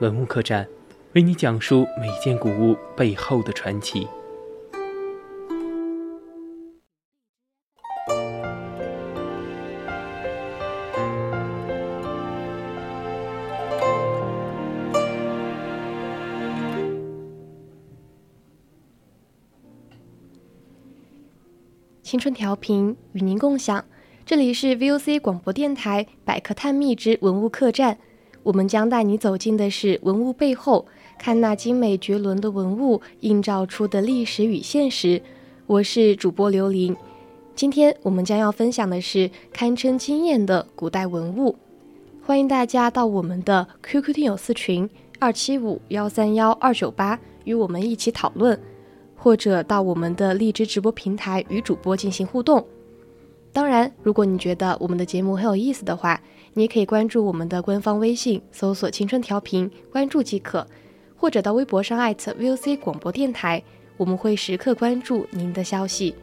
文物客栈，为你讲述每件古物背后的传奇。青春调频与您共享，这里是 VOC 广播电台百科探秘之文物客栈。我们将带你走进的是文物背后，看那精美绝伦的文物映照出的历史与现实。我是主播刘琳，今天我们将要分享的是堪称惊艳的古代文物。欢迎大家到我们的 QQ 听友四群二七五幺三幺二九八与我们一起讨论。或者到我们的荔枝直播平台与主播进行互动。当然，如果你觉得我们的节目很有意思的话，你也可以关注我们的官方微信，搜索“青春调频”，关注即可；或者到微博上艾特 VOC 广播电台，我们会时刻关注您的消息。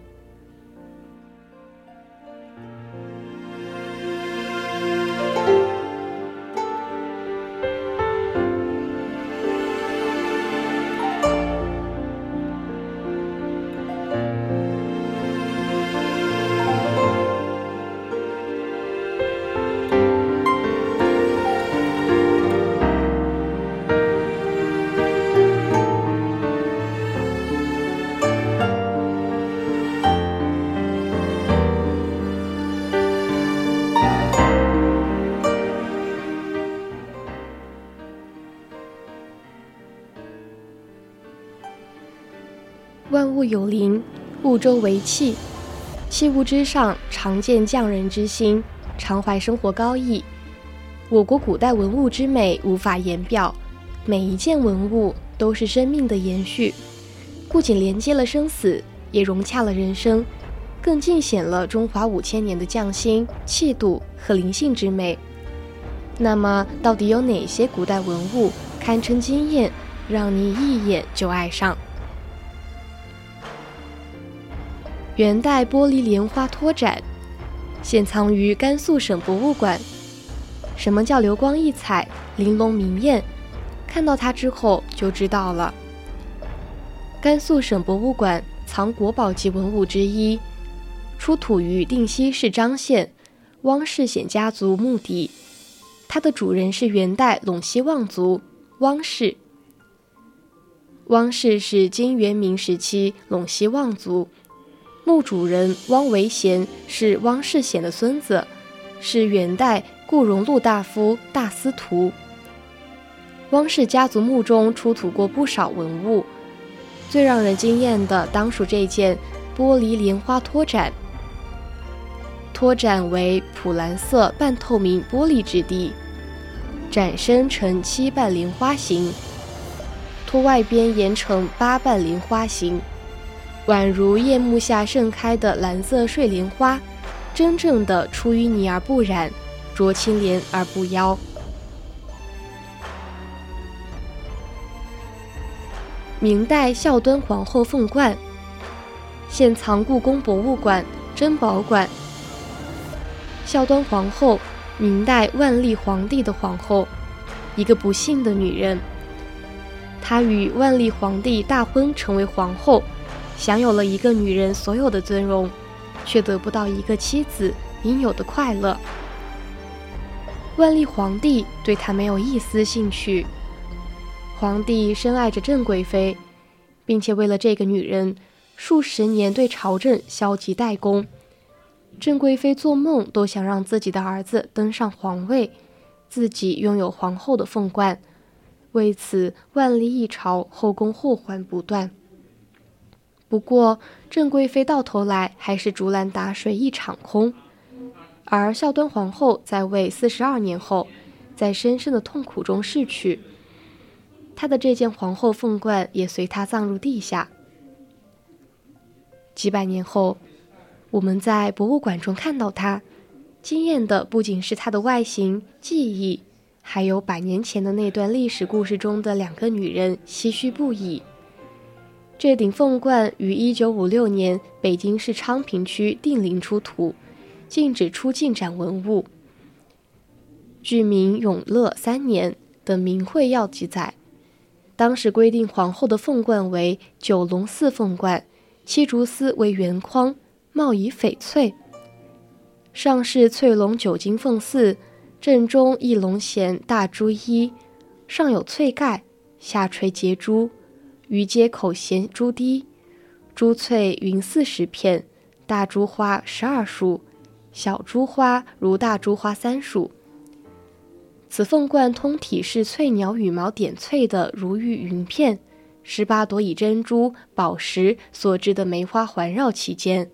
物有灵，物周为器，器物之上常见匠人之心，常怀生活高义。我国古代文物之美无法言表，每一件文物都是生命的延续，不仅连接了生死，也融洽了人生，更尽显了中华五千年的匠心、气度和灵性之美。那么，到底有哪些古代文物堪称惊艳，让你一眼就爱上？元代玻璃莲花托盏，现藏于甘肃省博物馆。什么叫流光溢彩、玲珑明艳？看到它之后就知道了。甘肃省博物馆藏国宝级文物之一，出土于定西市张县汪氏显家族墓地。它的主人是元代陇西望族汪氏。汪氏是金元明时期陇西望族。墓主人汪维贤是汪世显的孙子，是元代顾荣禄大夫大司徒。汪氏家族墓中出土过不少文物，最让人惊艳的当属这件玻璃莲花托盏。托盏为普蓝色半透明玻璃质地，盏身呈七瓣莲花形，托外边沿成八瓣莲花形。宛如夜幕下盛开的蓝色睡莲花，真正的出淤泥而不染，濯清涟而不妖。明代孝端皇后凤冠，现藏故宫博物馆珍宝馆。孝端皇后，明代万历皇帝的皇后，一个不幸的女人。她与万历皇帝大婚，成为皇后。享有了一个女人所有的尊荣，却得不到一个妻子应有的快乐。万历皇帝对她没有一丝兴趣。皇帝深爱着郑贵妃，并且为了这个女人，数十年对朝政消极怠工。郑贵妃做梦都想让自己的儿子登上皇位，自己拥有皇后的凤冠。为此，万历一朝后宫祸患不断。不过，郑贵妃到头来还是竹篮打水一场空，而孝端皇后在位四十二年后，在深深的痛苦中逝去。她的这件皇后凤冠也随她葬入地下。几百年后，我们在博物馆中看到它，惊艳的不仅是它的外形、技艺，还有百年前的那段历史故事中的两个女人唏嘘不已。这顶凤冠于1956年北京市昌平区定陵出土，禁止出境展文物。据明永乐三年的《明会要》记载，当时规定皇后的凤冠为九龙四凤冠，七竹丝为圆框，帽以翡翠。上是翠龙九金凤四，正中一龙衔大珠一，上有翠盖，下垂结珠。于街口衔珠滴，珠翠云四十片，大珠花十二束，小珠花如大珠花三束。此凤冠通体是翠鸟羽毛点翠的如玉云片，十八朵以珍珠、宝石所制的梅花环绕其间。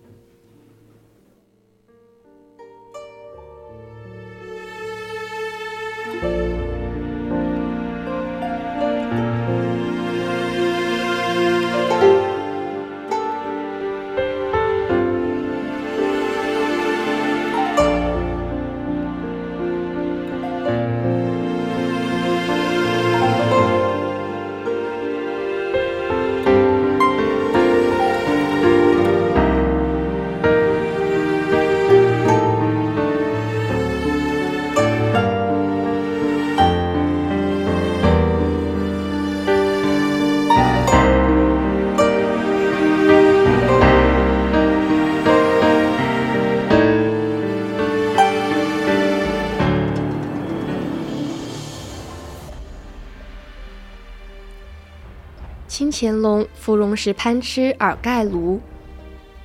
清乾隆芙蓉石攀螭耳盖炉，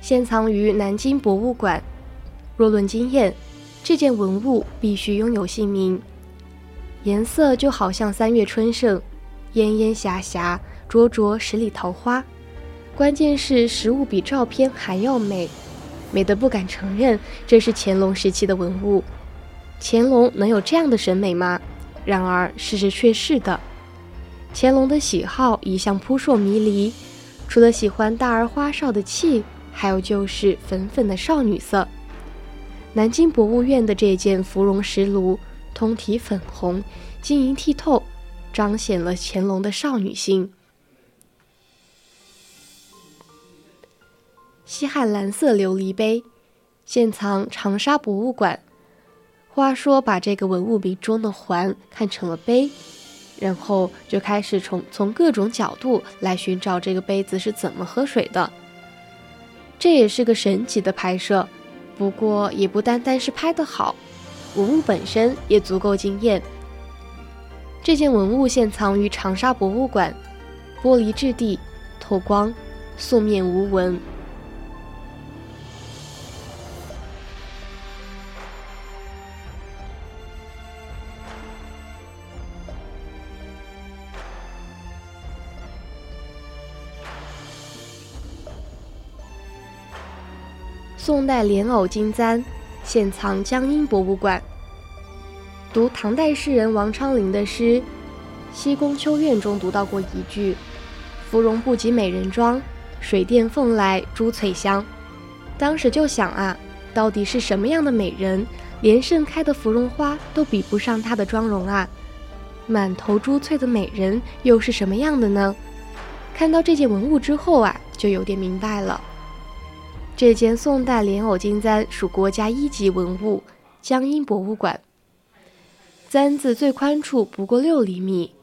现藏于南京博物馆。若论惊艳，这件文物必须拥有姓名。颜色就好像三月春盛，烟烟霞霞，灼灼十里桃花。关键是实物比照片还要美，美得不敢承认这是乾隆时期的文物。乾隆能有这样的审美吗？然而事实却是的。乾隆的喜好一向扑朔迷离，除了喜欢大而花哨的气，还有就是粉粉的少女色。南京博物院的这件芙蓉石炉，通体粉红，晶莹剔透，彰显了乾隆的少女心。西汉蓝色琉璃杯，现藏长沙博物馆。话说，把这个文物名中的“环”看成了杯。然后就开始从从各种角度来寻找这个杯子是怎么喝水的。这也是个神奇的拍摄，不过也不单单是拍得好，文物本身也足够惊艳。这件文物现藏于长沙博物馆，玻璃质地，透光，素面无纹。代莲藕金簪，现藏江阴博物馆。读唐代诗人王昌龄的诗《西宫秋怨》中读到过一句：“芙蓉不及美人妆，水殿凤来珠翠香。”当时就想啊，到底是什么样的美人，连盛开的芙蓉花都比不上她的妆容啊？满头珠翠的美人又是什么样的呢？看到这件文物之后啊，就有点明白了。这件宋代莲藕金簪属国家一级文物，江阴博物馆。簪子最宽处不过六厘米，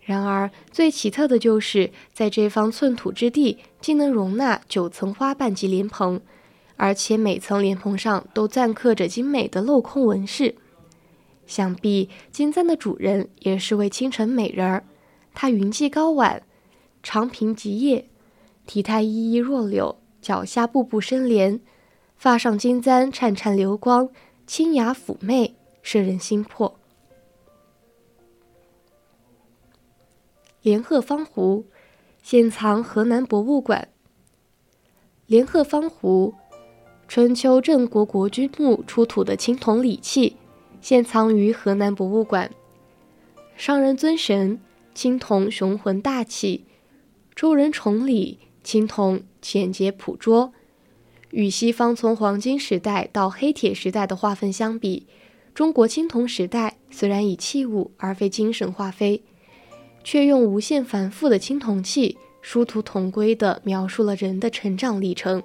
然而最奇特的就是在这方寸土之地，竟能容纳九层花瓣及莲蓬，而且每层莲蓬上都錾刻着精美的镂空纹饰。想必金簪的主人也是位倾城美人儿，她云髻高挽，长颦及叶，体态依依若柳。脚下步步生莲，发上金簪颤颤流光，清雅妩媚，摄人心魄。连鹤方壶，现藏河南博物馆。连鹤方壶，春秋郑国国君墓出土的青铜礼器，现藏于河南博物馆。商人尊神，青铜雄浑大气，周人崇礼，青铜简洁朴拙。与西方从黄金时代到黑铁时代的划分相比，中国青铜时代虽然以器物而非精神划分，却用无限繁复的青铜器殊途同归地描述了人的成长历程。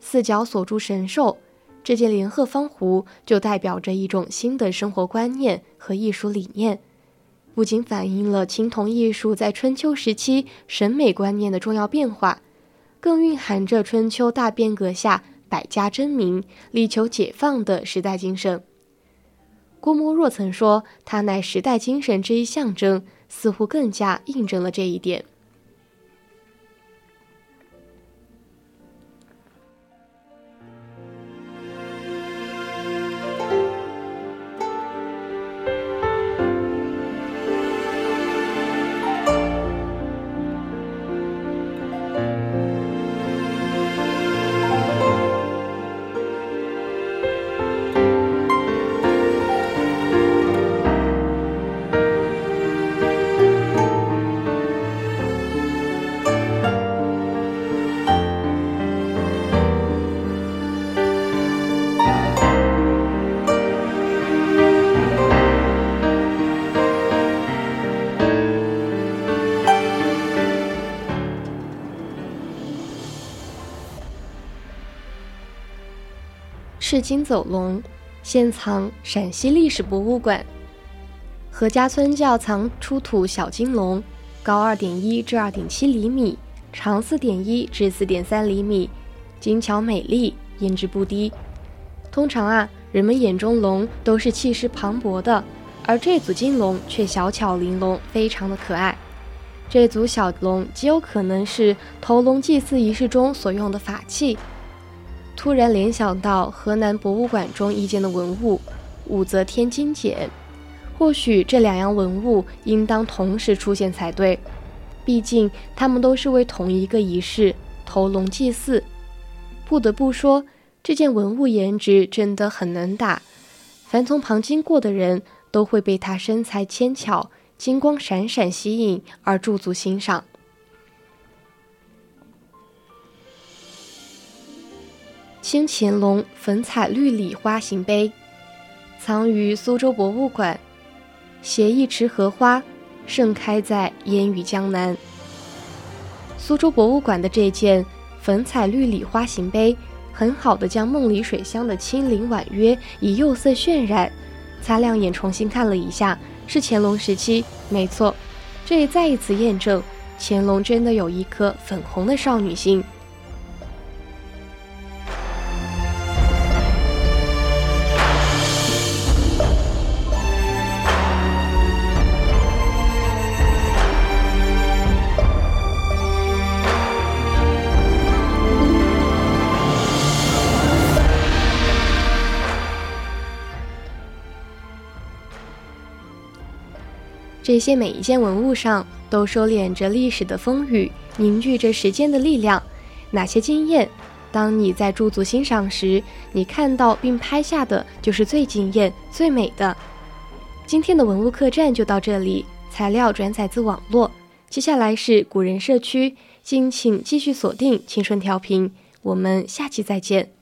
四角锁住神兽，这件连鹤方壶就代表着一种新的生活观念和艺术理念，不仅反映了青铜艺术在春秋时期审美观念的重要变化。更蕴含着春秋大变革下百家争鸣、力求解放的时代精神。郭沫若曾说：“它乃时代精神之一象征”，似乎更加印证了这一点。金走龙，现藏陕西历史博物馆。何家村窖藏出土小金龙，高二点一至二点七厘米，长四点一至四点三厘米，精巧美丽，颜值不低。通常啊，人们眼中龙都是气势磅礴的，而这组金龙却小巧玲珑，非常的可爱。这组小龙极有可能是投龙祭祀仪式中所用的法器。突然联想到河南博物馆中一件的文物武则天金简，或许这两样文物应当同时出现才对，毕竟它们都是为同一个仪式投龙祭祀。不得不说，这件文物颜值真的很能打，凡从旁经过的人都会被它身材纤巧、金光闪闪吸引而驻足欣赏。清乾隆粉彩绿李花形杯，藏于苏州博物馆。携一池荷花，盛开在烟雨江南。苏州博物馆的这件粉彩绿李花形杯，很好的将梦里水乡的清灵婉约以釉色渲染。擦亮眼，重新看了一下，是乾隆时期，没错。这也再一次验证，乾隆真的有一颗粉红的少女心。这些每一件文物上都收敛着历史的风雨，凝聚着时间的力量。哪些惊艳？当你在驻足欣赏时，你看到并拍下的就是最惊艳、最美的。今天的文物客栈就到这里，材料转载自网络。接下来是古人社区，敬请继续锁定青春调频，我们下期再见。